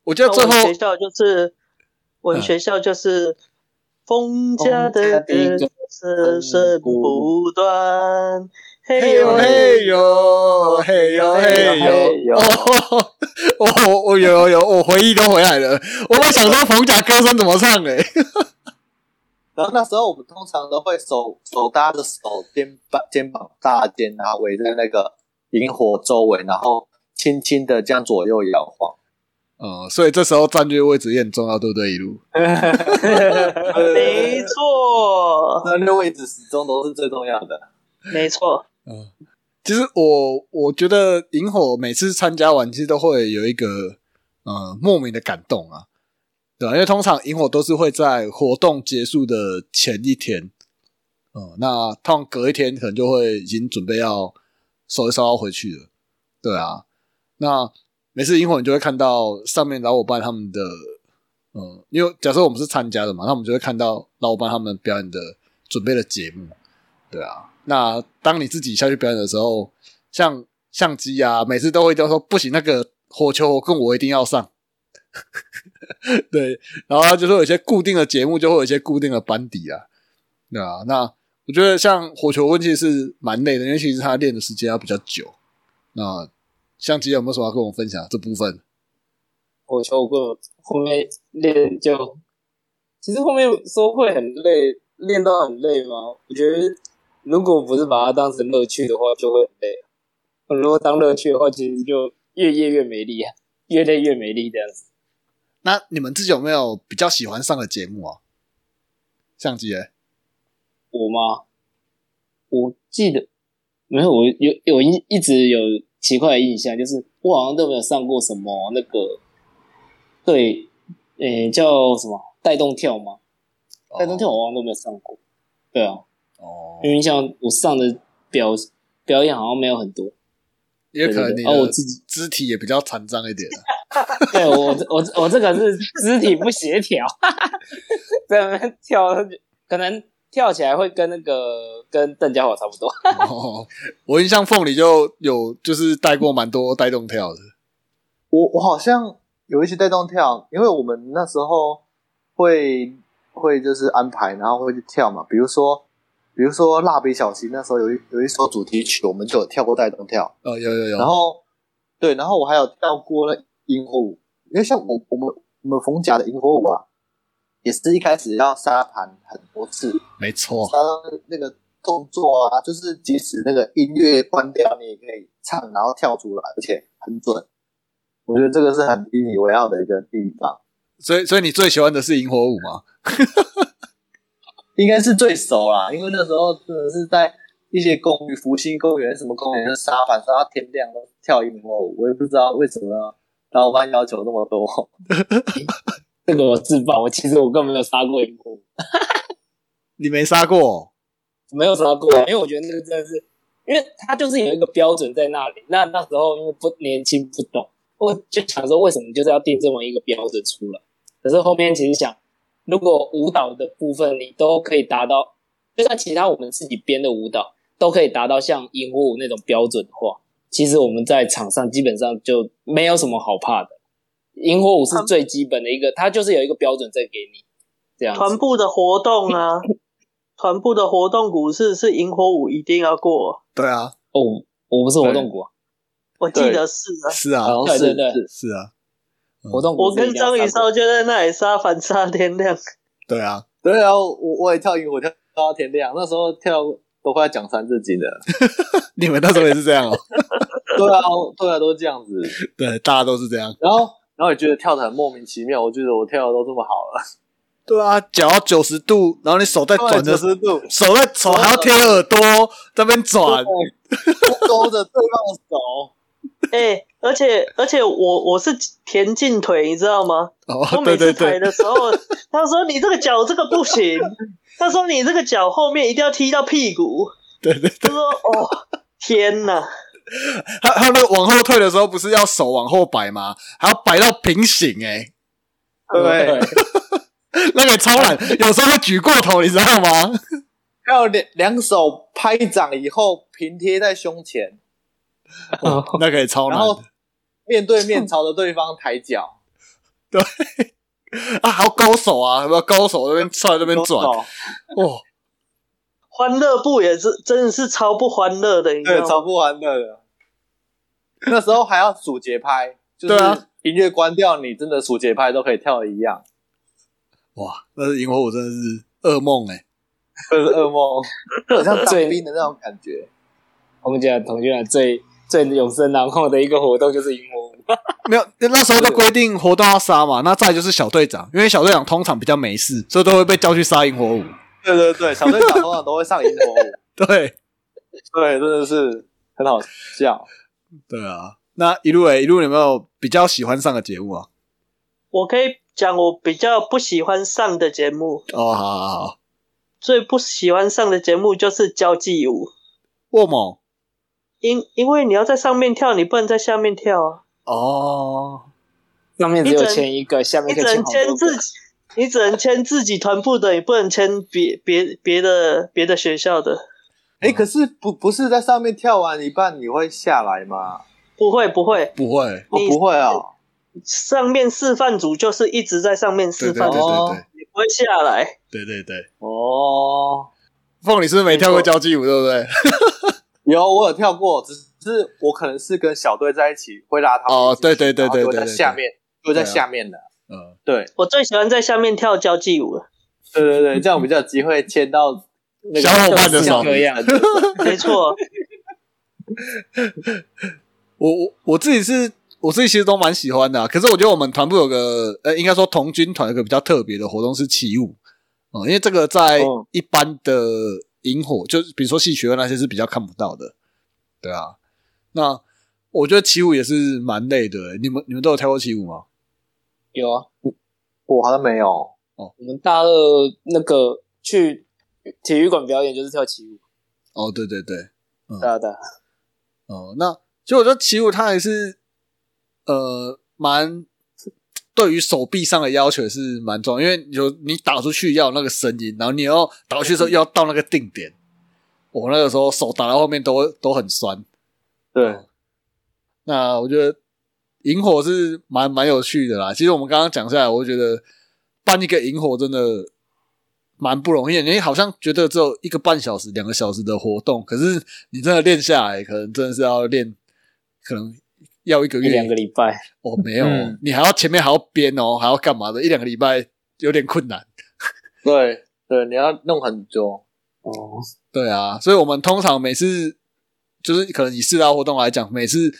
Speaker 1: 我记得最
Speaker 3: 后学校就是我们学校就是风家的歌声声不断，嘿
Speaker 1: 嘿呦
Speaker 3: 嘿
Speaker 1: 呦嘿呦嘿呦，哦，我我有有有，我回忆都回来了。我在想说冯甲歌声怎么唱诶、
Speaker 4: 然后那时候我们通常都会手手搭着手，肩膀肩膀搭肩，然后围在那个萤火周围，然后轻轻的这样左右摇晃。
Speaker 1: 嗯，所以这时候战略位置也很重要，对不对？一路
Speaker 3: 没错，
Speaker 4: 那个位置始终都是最重要的。
Speaker 3: 没错，
Speaker 1: 嗯，其实我我觉得萤火每次参加完，其实都会有一个呃莫名的感动啊，对吧、因为通常萤火都是会在活动结束的前一天，嗯，那通常隔一天可能就会已经准备要收一收要回去了，对啊，那每次萤火你就会看到上面老伙伴他们的，嗯，因为假设我们是参加的嘛，那我们就会看到老伙伴他们表演的准备的节目，对啊。那当你自己下去表演的时候，像相机啊，每次都会都说不行，那个火球跟我一定要上。*laughs* 对，然后他就说有些固定的节目就会有一些固定的班底啊，对啊。那我觉得像火球问其实是蛮累的，因为其实他练的时间要比较久。那相机有没有什么要跟我分享这部分？
Speaker 2: 我球过后面练就，其实后面说会很累，练到很累吗？我觉得如果不是把它当成乐趣的话，就会很累。如果当乐趣的话，其实就越夜越美丽啊，越累越美丽这样子。
Speaker 1: 那你们自己有没有比较喜欢上的节目啊？相机诶，
Speaker 2: 我吗？我记得没有，我有有一一直有奇怪的印象，就是我好像都没有上过什么那个，对，诶、叫什么带动跳吗？带动跳我好像都没有上过。对啊，
Speaker 1: 哦，
Speaker 2: 因为像我上的表表演好像没有很多。
Speaker 1: 也可能你
Speaker 2: 哦我
Speaker 1: 的
Speaker 2: 自己
Speaker 1: 肢体也比较残障一点啊。*laughs*
Speaker 2: 对我我我这个是肢体不协调，在那边跳，可能跳起来会跟那个跟邓家华差不多。
Speaker 1: 哦，我印象凤里就有就是带过蛮多带动跳的。
Speaker 4: 我我好像有一些带动跳，因为我们那时候会会就是安排，然后会去跳嘛。比如说，比如说蜡笔小新那时候有一有一首主题曲，我们就有跳过带动跳。
Speaker 1: 哦，有有有。
Speaker 4: 然后对，然后我还有跳过那萤火舞，因为像我我们我们冯甲的萤火舞啊，也是一开始要沙盘很多次，
Speaker 1: 没错，
Speaker 4: 他那个动作啊，就是即使那个音乐关掉，你也可以唱，然后跳出来，而且很准。我觉得这个是很引以为傲的一个地方，
Speaker 1: 所以所以你最喜欢的是萤火舞吗？*laughs*
Speaker 4: 应该是最熟啦，因为那时候真的是在一些公园，福星公园什么公园，沙反杀到天亮都跳萤火舞，我也不知道为什么老板要求那么多。
Speaker 2: 这个我自爆，我其实我根本没有杀过萤火，
Speaker 1: 你没杀过？
Speaker 2: 没有杀过，因为我觉得那个真的是，因为它就是有一个标准在那里。那那时候因为不年轻不懂，我就想说为什么就是要定这么一个标准出来？可是后面其实想，如果舞蹈的部分你都可以达到，就算其他我们自己编的舞蹈都可以达到像萤火舞那种标准的话，其实我们在场上基本上就没有什么好怕的。萤火舞是最基本的一个，它就是有一个标准在给你这样子。
Speaker 3: 团部的活动啊，*laughs* 团部的活动股是是萤火舞一定要过，
Speaker 1: 对啊，
Speaker 2: 哦，我不是活动股啊，
Speaker 3: 我记得是啊。
Speaker 1: 是啊，
Speaker 4: 是
Speaker 2: 对对对
Speaker 4: 是。
Speaker 1: 是啊，
Speaker 2: 活动股
Speaker 3: 我跟张宇超就在那里杀反杀天亮，
Speaker 1: 对啊，
Speaker 4: 对啊，我我也跳萤火跳跳到天亮，那时候跳都快讲三字经了。*laughs*
Speaker 1: 你们那时候也是这样哦？
Speaker 4: 对啊，对啊，都是这样子。
Speaker 1: 对，大家都是这样。
Speaker 4: 然后然后也觉得跳的很莫名其妙，我觉得我跳的都这么好了，
Speaker 1: 对啊，脚要九十度，然后你手在转的
Speaker 4: 九十度，
Speaker 1: 手在手还要贴耳朵，在那边转。
Speaker 4: 勾着对方的手。
Speaker 3: 哎、而且而且我我是田径腿，你知道吗？
Speaker 1: 哦
Speaker 3: 我，每次踩
Speaker 1: 对对对，
Speaker 3: 的时候，他说你这个脚这个不行，他说你这个脚后面一定要踢到屁股，*laughs*
Speaker 1: 对对对，
Speaker 3: 他说哦天哪，*laughs*
Speaker 1: 他他那个往后退的时候，不是要手往后摆吗？还要摆到平行哎、
Speaker 4: 对，*laughs*
Speaker 1: 那个超难，有时候会举过头，你知道吗？
Speaker 4: 要两两手拍掌以后平贴在胸前，
Speaker 1: 那可以超难
Speaker 4: 然后面对面朝着对方抬脚，*laughs*
Speaker 1: 啊，还有高手啊，有没有？勾手那边出来那边转？
Speaker 4: 哇。
Speaker 1: 哦，
Speaker 3: 欢乐部也是真的是超不欢乐的，
Speaker 4: 对，超不欢乐的。那时候还要数节拍，*laughs* 就是
Speaker 1: 对啊。
Speaker 4: 音乐关掉，你真的数节拍都可以跳的一样，
Speaker 1: 哇，那是萤火舞真的是噩梦哎、
Speaker 4: 这是噩梦，就 *laughs* 很像当兵的那种感觉。
Speaker 2: 我们讲同学啊最最永生难忘的一个活动就是萤火舞，*laughs*
Speaker 1: 没有，那时候都规定活动要杀嘛，那再就是小队长，因为小队长通常比较没事，所以都会被叫去杀萤火舞。
Speaker 4: 对对对，小队长通常都会上萤火舞，*laughs*
Speaker 1: 对，
Speaker 4: 对，真的是很好笑。
Speaker 1: 对啊。那一路诶，一路有没有比较喜欢上的节目啊？
Speaker 3: 我可以讲我比较不喜欢上的节目，
Speaker 1: 哦，好好好，
Speaker 3: 最不喜欢上的节目就是交际舞，
Speaker 1: 沃某
Speaker 3: 因因为你要在上面跳，你不能在下面跳啊，
Speaker 1: 哦，
Speaker 2: 上面只有签一个，下面可以
Speaker 3: 你只能
Speaker 2: 签好多个。
Speaker 3: 签自己，你只能签自己团部的，你不能签别别别的别的学校的，
Speaker 4: 哎，可是不不是在上面跳完一半你会下来吗？
Speaker 3: 不会不会，
Speaker 1: 不会，
Speaker 4: 哦，
Speaker 3: 你
Speaker 4: 不会啊，
Speaker 3: 上面示范组就是一直在上面
Speaker 1: 对对对
Speaker 3: 示范，
Speaker 1: 对
Speaker 4: 哦
Speaker 1: 对
Speaker 3: 你不会下来。
Speaker 1: 对对对。
Speaker 4: 哦，
Speaker 1: 凤，你是不是没跳过交际舞，对不对？*laughs*
Speaker 4: 有我有跳过，只是我可能是跟小队在一起，会拉他们
Speaker 1: 哦对对对对对对
Speaker 4: 在下面，就在下面的，
Speaker 1: 嗯，
Speaker 4: 对。
Speaker 3: 我最喜欢在下面跳交际舞了，
Speaker 4: 对对对，*laughs* 这样比较有机会牵到那个
Speaker 1: 小伙伴的
Speaker 3: 没错，*laughs*
Speaker 1: 我我我自己是，我自己其实都蛮喜欢的啊、可是我觉得我们团部有个，呃，应该说童军团有个比较特别的活动是起舞，哦、因为这个在
Speaker 4: 哦。
Speaker 1: 一般的萤火，就是比如说戏曲会那些是比较看不到的，对啊。那我觉得起舞也是蛮累的、你们你们都有跳过起舞吗？
Speaker 2: 有啊，
Speaker 4: 我好像没有，哦
Speaker 2: 我们大二那个去体育馆表演就是跳起舞，
Speaker 1: 哦，对对对，
Speaker 2: 对啊对啊，
Speaker 1: 哦，那其实我觉得起舞它还是呃蛮对于手臂上的要求也是蛮重要，因为有你打出去要有那个声音，然后你要打出去的时候要到那个定点。我那个时候手打到后面都都很酸。
Speaker 4: 对，
Speaker 1: 那我觉得萤火是蛮蛮有趣的啦。其实我们刚刚讲下来，我觉得办一个萤火真的蛮不容易的。你好像觉得只有一个半小时、两个小时的活动，可是你真的练下来，可能真的是要练，可能要一个月、
Speaker 2: 两个礼拜，
Speaker 1: 哦，没有，
Speaker 4: 嗯
Speaker 1: 你还要前面还要编哦，还要干嘛的？一两个礼拜有点困难。*laughs*
Speaker 4: 对对，你要弄很久，
Speaker 2: 哦，
Speaker 1: 对啊，所以我们通常每次就是可能以四大活动来讲，每次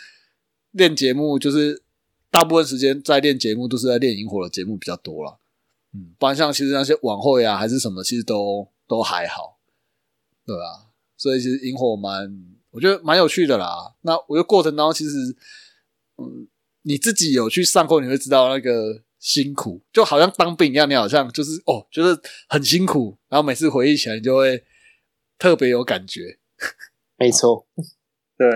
Speaker 1: 练节目就是大部分时间在练节目都是在练萤火的节目比较多了。嗯，不然像其实那些晚会啊还是什么，其实都都还好，对啊。所以其实萤火蛮，我觉得蛮有趣的啦。那我觉得过程当中，其实嗯，你自己有去上过，你会知道那个辛苦，就好像当兵一样，你好像就是哦，觉得很辛苦，然后每次回忆起来，你就会特别有感觉。
Speaker 2: 没错，
Speaker 4: 对，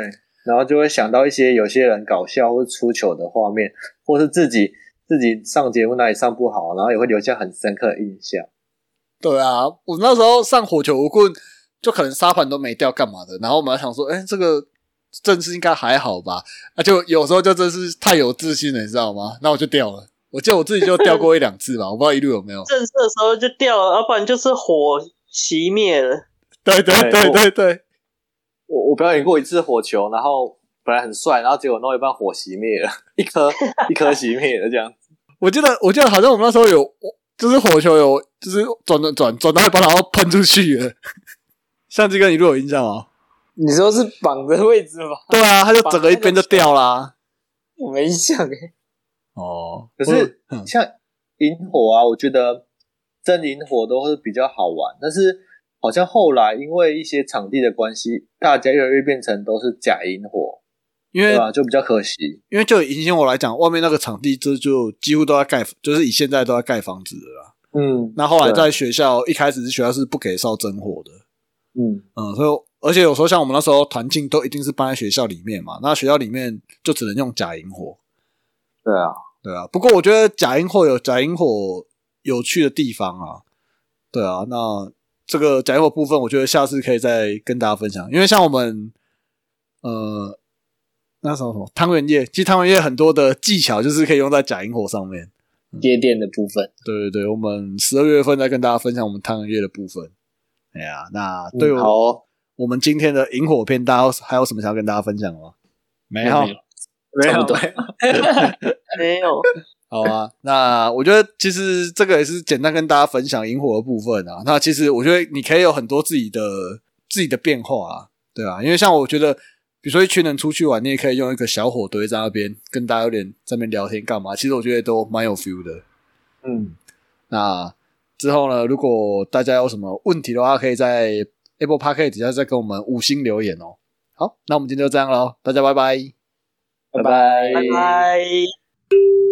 Speaker 4: 然后就会想到一些有些人搞笑或出糗的画面，或是自己自己上节目那里上不好，然后也会留下很深刻的印象。
Speaker 1: 对啊，我那时候上火球无棍，就可能沙盘都没掉，干嘛的？然后我们还想说，哎，这个正式应该还好吧？啊，就有时候就真是太有自信了，你知道吗？那我就掉了。我记得我自己就掉过一两次吧，我不知道一路有没有。
Speaker 3: 正式的时候就掉了，要不然就是火熄灭了。
Speaker 1: 对对对对对，
Speaker 4: 我我表演过一次火球，然后本来很帅，然后结果弄一半火熄灭了，*laughs* 一颗 *laughs* 一颗熄灭了这样。
Speaker 1: 我记得我记得好像我们那时候有，就是火球有，就是转转转转到一半，然后喷出去了。*laughs* 相机跟一路有印象吗？
Speaker 2: 你说是绑的位置吗？
Speaker 1: 对啊，它就整个一边就掉啦。
Speaker 2: 我没印象诶。
Speaker 1: 哦，
Speaker 4: 可是像萤火啊，我觉得真萤火都是比较好玩，但是好像后来因为一些场地的关系，大家越来越变成都是假萤火，
Speaker 1: 因为
Speaker 4: 对吧？就比较可惜。
Speaker 1: 因为就以萤火来讲，外面那个场地这就几乎都在盖，就是以现在都在盖房子的啦。
Speaker 4: 嗯
Speaker 1: 那后来在学校一开始是学校是不给烧真火的，
Speaker 4: 嗯，
Speaker 1: 嗯，所以而且有时候像我们那时候团庆都一定是办在学校里面嘛，那学校里面就只能用假萤火，
Speaker 4: 对啊，
Speaker 1: 对啊。不过我觉得假萤火有假萤火有趣的地方啊，对啊。那这个假萤火部分，我觉得下次可以再跟大家分享，因为像我们呃那什么什么汤圆叶，其实汤圆叶很多的技巧就是可以用在假萤火上面。
Speaker 2: 夜店的部分，
Speaker 1: 对对对，我们十二月份再跟大家分享我们汤圆叶的部分。哎呀，那对我、
Speaker 4: 嗯好哦，
Speaker 1: 我们今天的萤火片，大家还有什么想要跟大家分享的吗？没有，
Speaker 4: 没有
Speaker 2: 差不多
Speaker 4: 没有，
Speaker 3: 没有，*laughs*
Speaker 1: 好啊。那我觉得其实这个也是简单跟大家分享萤火的部分啊。那其实我觉得你可以有很多自己的自己的变化啊，对啊，因为像我觉得，比如说一群人出去玩，你也可以用一个小火堆在那边跟大家有点在那边聊天干嘛，其实我觉得都蛮有 feel 的。
Speaker 4: 嗯，
Speaker 1: 那之后呢，如果大家有什么问题的话，可以在 Apple Park 底下再跟我们五星留言哦。好，那我们今天就这样喽，大家拜拜。
Speaker 4: 拜拜
Speaker 3: 拜拜。